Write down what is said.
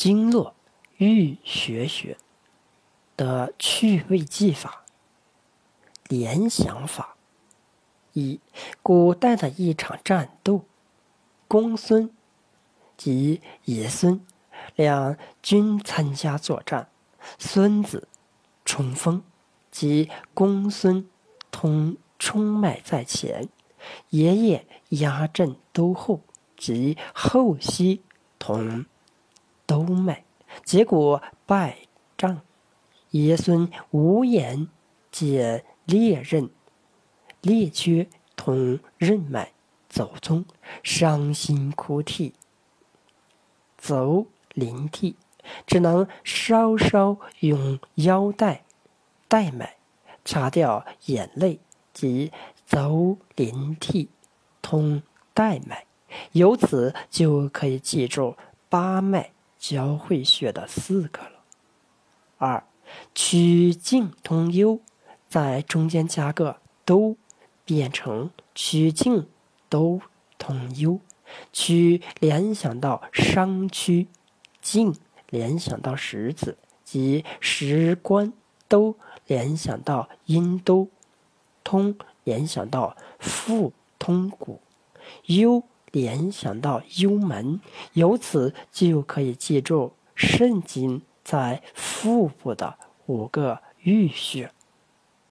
经络欲学学的趣味技法。联想法：一、古代的一场战斗，公孙及爷孙两均参加作战。孙子冲锋，即公孙通冲脉在前，爷爷压阵兜后，即后膝同兜脉，结果败仗。爷孙无言，见裂刃、裂缺同任脉，走中，伤心哭涕，走临涕。只能稍稍用腰带带脉，擦掉眼泪，及走淋涕通带脉，由此就可以记住八脉交汇穴的四个了。二曲径通幽，在中间加个都，变成曲径都通幽。曲联想到商曲，径。联想到石子及石棺，都联想到阴都，通联想到腹通骨，幽联想到幽门，由此就可以记住肾经在腹部的五个淤穴。